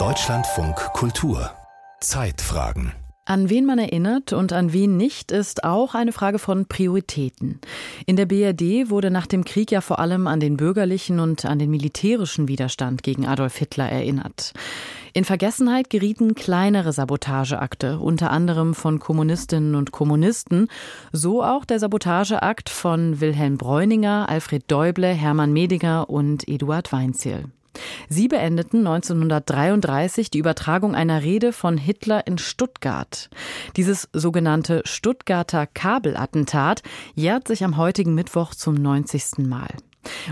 Deutschlandfunk Kultur Zeitfragen an wen man erinnert und an wen nicht, ist auch eine Frage von Prioritäten. In der BRD wurde nach dem Krieg ja vor allem an den bürgerlichen und an den militärischen Widerstand gegen Adolf Hitler erinnert. In Vergessenheit gerieten kleinere Sabotageakte, unter anderem von Kommunistinnen und Kommunisten, so auch der Sabotageakt von Wilhelm Bräuninger, Alfred Däuble, Hermann Medinger und Eduard Weinzierl. Sie beendeten 1933 die Übertragung einer Rede von Hitler in Stuttgart. Dieses sogenannte Stuttgarter Kabelattentat jährt sich am heutigen Mittwoch zum 90. Mal.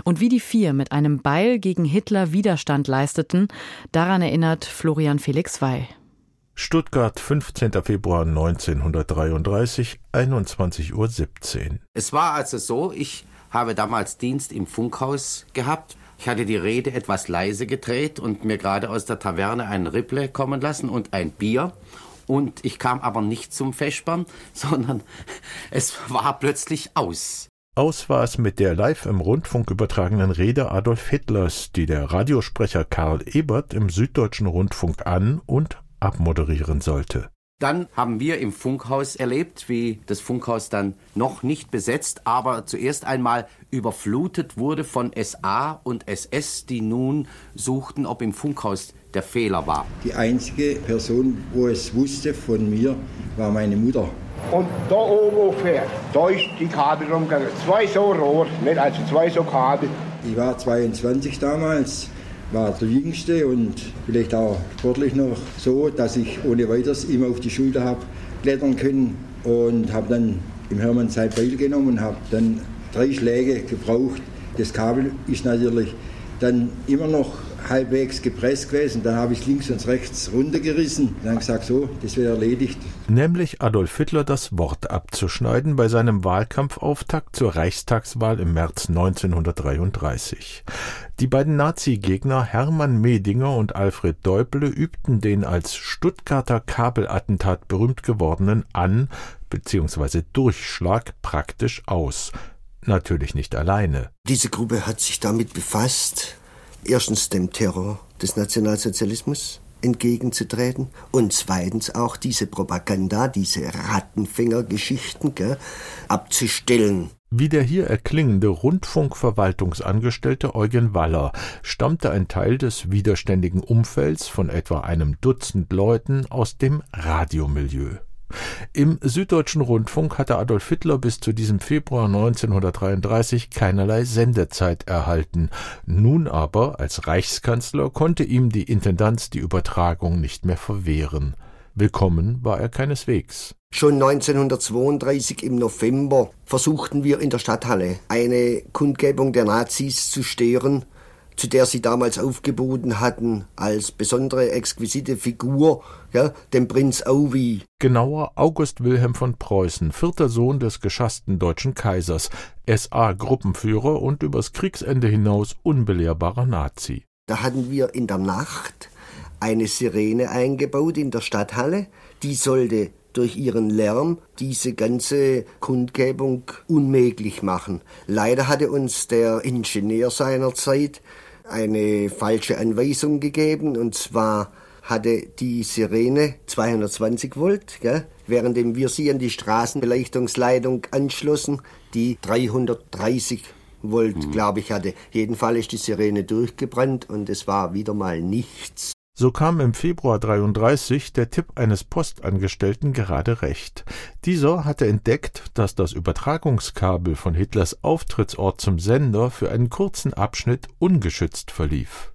Und wie die vier mit einem Beil gegen Hitler Widerstand leisteten, daran erinnert Florian Felix Wey. Stuttgart, 15. Februar 1933, 21.17 Uhr. Es war also so, ich habe damals Dienst im Funkhaus gehabt ich hatte die Rede etwas leise gedreht und mir gerade aus der Taverne ein Ripple kommen lassen und ein Bier. Und ich kam aber nicht zum Feschbern, sondern es war plötzlich aus. Aus war es mit der live im Rundfunk übertragenen Rede Adolf Hitlers, die der Radiosprecher Karl Ebert im Süddeutschen Rundfunk an und abmoderieren sollte. Dann haben wir im Funkhaus erlebt, wie das Funkhaus dann noch nicht besetzt, aber zuerst einmal überflutet wurde von SA und SS, die nun suchten, ob im Funkhaus der Fehler war. Die einzige Person, wo es wusste von mir, war meine Mutter. Und da oben ungefähr, da ist die Kabel rumgegangen. Zwei so Rohr, nicht also zwei so Kabel. Ich war 22 damals war der Jüngste und vielleicht auch sportlich noch so, dass ich ohne weiteres immer auf die Schulter habe klettern können und habe dann im Hermann Zeit Beil genommen und habe dann drei Schläge gebraucht. Das Kabel ist natürlich dann immer noch halbwegs gepresst gewesen. Dann habe ich links und rechts runtergerissen. Dann gesagt, so, das wäre erledigt. Nämlich Adolf Hitler das Wort abzuschneiden bei seinem Wahlkampfauftakt zur Reichstagswahl im März 1933. Die beiden Nazi-Gegner Hermann Medinger und Alfred Däuble übten den als Stuttgarter Kabelattentat berühmt gewordenen An- bzw. Durchschlag praktisch aus. Natürlich nicht alleine. Diese Gruppe hat sich damit befasst, erstens dem Terror des Nationalsozialismus entgegenzutreten und zweitens auch diese Propaganda, diese Rattenfängergeschichten abzustellen. Wie der hier erklingende Rundfunkverwaltungsangestellte Eugen Waller stammte ein Teil des widerständigen Umfelds von etwa einem Dutzend Leuten aus dem Radiomilieu. Im Süddeutschen Rundfunk hatte Adolf Hitler bis zu diesem Februar 1933 keinerlei Sendezeit erhalten. Nun aber, als Reichskanzler, konnte ihm die Intendanz die Übertragung nicht mehr verwehren. Willkommen war er keineswegs. Schon 1932 im November versuchten wir in der Stadthalle eine Kundgebung der Nazis zu stören zu der sie damals aufgeboten hatten, als besondere exquisite Figur, ja, den Prinz Auwi. Genauer August Wilhelm von Preußen, vierter Sohn des geschassten deutschen Kaisers, SA-Gruppenführer und übers Kriegsende hinaus unbelehrbarer Nazi. Da hatten wir in der Nacht eine Sirene eingebaut in der Stadthalle, die sollte durch ihren Lärm diese ganze Kundgebung unmöglich machen. Leider hatte uns der Ingenieur seiner Zeit eine falsche Anweisung gegeben und zwar hatte die Sirene 220 Volt, gell, währenddem wir sie an die Straßenbeleuchtungsleitung anschlossen, die 330 Volt, mhm. glaube ich, hatte. Jedenfalls ist die Sirene durchgebrannt und es war wieder mal nichts. So kam im Februar 33 der Tipp eines Postangestellten gerade recht. Dieser hatte entdeckt, dass das Übertragungskabel von Hitlers Auftrittsort zum Sender für einen kurzen Abschnitt ungeschützt verlief.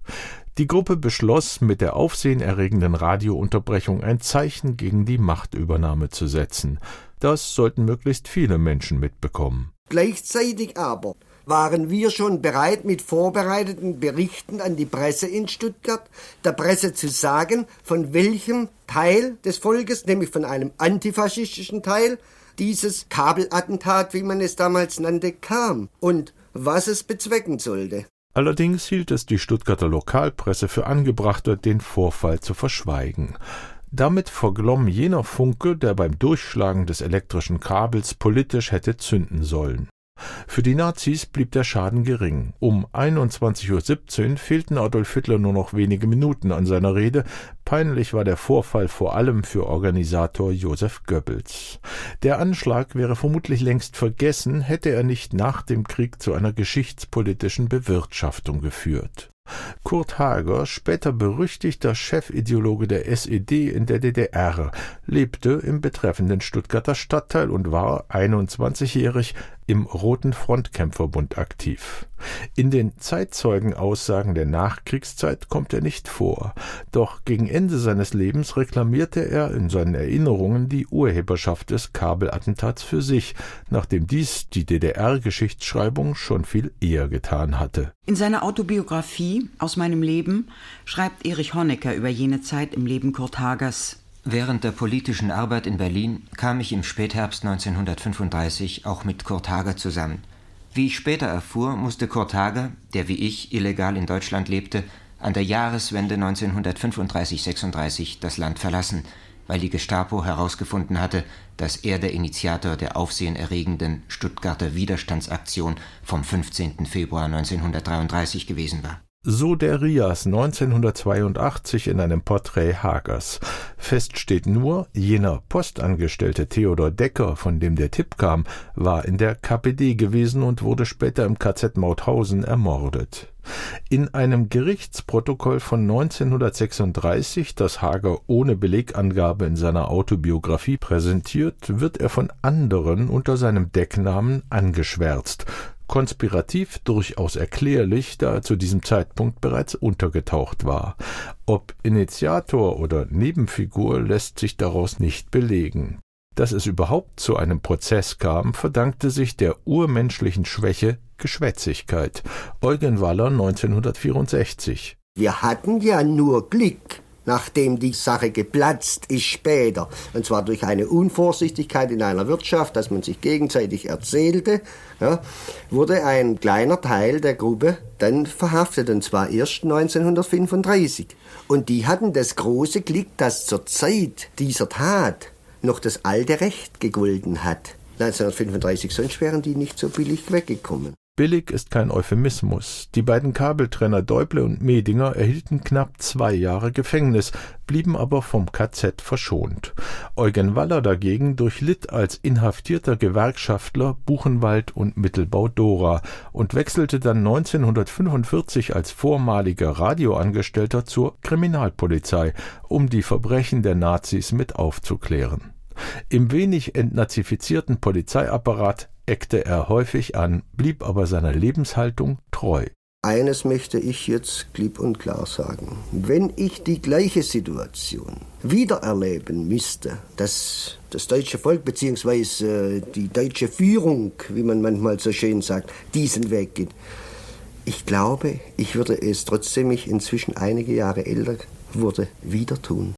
Die Gruppe beschloss, mit der aufsehenerregenden Radiounterbrechung ein Zeichen gegen die Machtübernahme zu setzen. Das sollten möglichst viele Menschen mitbekommen. Gleichzeitig aber waren wir schon bereit, mit vorbereiteten Berichten an die Presse in Stuttgart, der Presse zu sagen, von welchem Teil des Volkes, nämlich von einem antifaschistischen Teil, dieses Kabelattentat, wie man es damals nannte, kam und was es bezwecken sollte. Allerdings hielt es die Stuttgarter Lokalpresse für angebrachter, den Vorfall zu verschweigen. Damit verglomm jener Funke, der beim Durchschlagen des elektrischen Kabels politisch hätte zünden sollen. Für die Nazis blieb der Schaden gering. Um 21.17 Uhr fehlten Adolf Hitler nur noch wenige Minuten an seiner Rede. Peinlich war der Vorfall vor allem für Organisator Josef Goebbels. Der Anschlag wäre vermutlich längst vergessen, hätte er nicht nach dem Krieg zu einer geschichtspolitischen Bewirtschaftung geführt. Kurt Hager, später berüchtigter Chefideologe der SED in der DDR, lebte im betreffenden Stuttgarter Stadtteil und war 21-jährig im Roten Frontkämpferbund aktiv. In den Zeitzeugenaussagen der Nachkriegszeit kommt er nicht vor, doch gegen Ende seines Lebens reklamierte er in seinen Erinnerungen die Urheberschaft des Kabelattentats für sich, nachdem dies die DDR-Geschichtsschreibung schon viel eher getan hatte. In seiner Autobiografie Aus meinem Leben schreibt Erich Honecker über jene Zeit im Leben Kurt Hagers Während der politischen Arbeit in Berlin kam ich im Spätherbst 1935 auch mit Kurt Hager zusammen. Wie ich später erfuhr, musste Kurt Hager, der wie ich illegal in Deutschland lebte, an der Jahreswende 1935-36 das Land verlassen, weil die Gestapo herausgefunden hatte, dass er der Initiator der aufsehenerregenden Stuttgarter Widerstandsaktion vom 15. Februar 1933 gewesen war. So der Rias 1982 in einem Porträt Hagers. Fest steht nur, jener Postangestellte Theodor Decker, von dem der Tipp kam, war in der KPD gewesen und wurde später im KZ Mauthausen ermordet. In einem Gerichtsprotokoll von 1936, das Hager ohne Belegangabe in seiner Autobiografie präsentiert, wird er von anderen unter seinem Decknamen angeschwärzt konspirativ durchaus erklärlich, da er zu diesem Zeitpunkt bereits untergetaucht war. Ob Initiator oder Nebenfigur lässt sich daraus nicht belegen. Dass es überhaupt zu einem Prozess kam, verdankte sich der urmenschlichen Schwäche Geschwätzigkeit. Eugen Waller 1964. Wir hatten ja nur Glück nachdem die Sache geplatzt ist später. Und zwar durch eine Unvorsichtigkeit in einer Wirtschaft, dass man sich gegenseitig erzählte, ja, wurde ein kleiner Teil der Gruppe dann verhaftet, und zwar erst 1935. Und die hatten das große Glück, dass zur Zeit dieser Tat noch das alte Recht gegolten hat. 1935, sonst wären die nicht so billig weggekommen. Billig ist kein Euphemismus. Die beiden Kabeltrenner Däuble und Medinger erhielten knapp zwei Jahre Gefängnis, blieben aber vom KZ verschont. Eugen Waller dagegen durchlitt als inhaftierter Gewerkschaftler Buchenwald und Mittelbau Dora und wechselte dann 1945 als vormaliger Radioangestellter zur Kriminalpolizei, um die Verbrechen der Nazis mit aufzuklären. Im wenig entnazifizierten Polizeiapparat eckte er häufig an, blieb aber seiner Lebenshaltung treu. Eines möchte ich jetzt klipp und klar sagen. Wenn ich die gleiche Situation wiedererleben müsste, dass das deutsche Volk bzw. die deutsche Führung, wie man manchmal so schön sagt, diesen Weg geht, ich glaube, ich würde es trotzdem ich inzwischen einige Jahre älter wurde, wieder tun.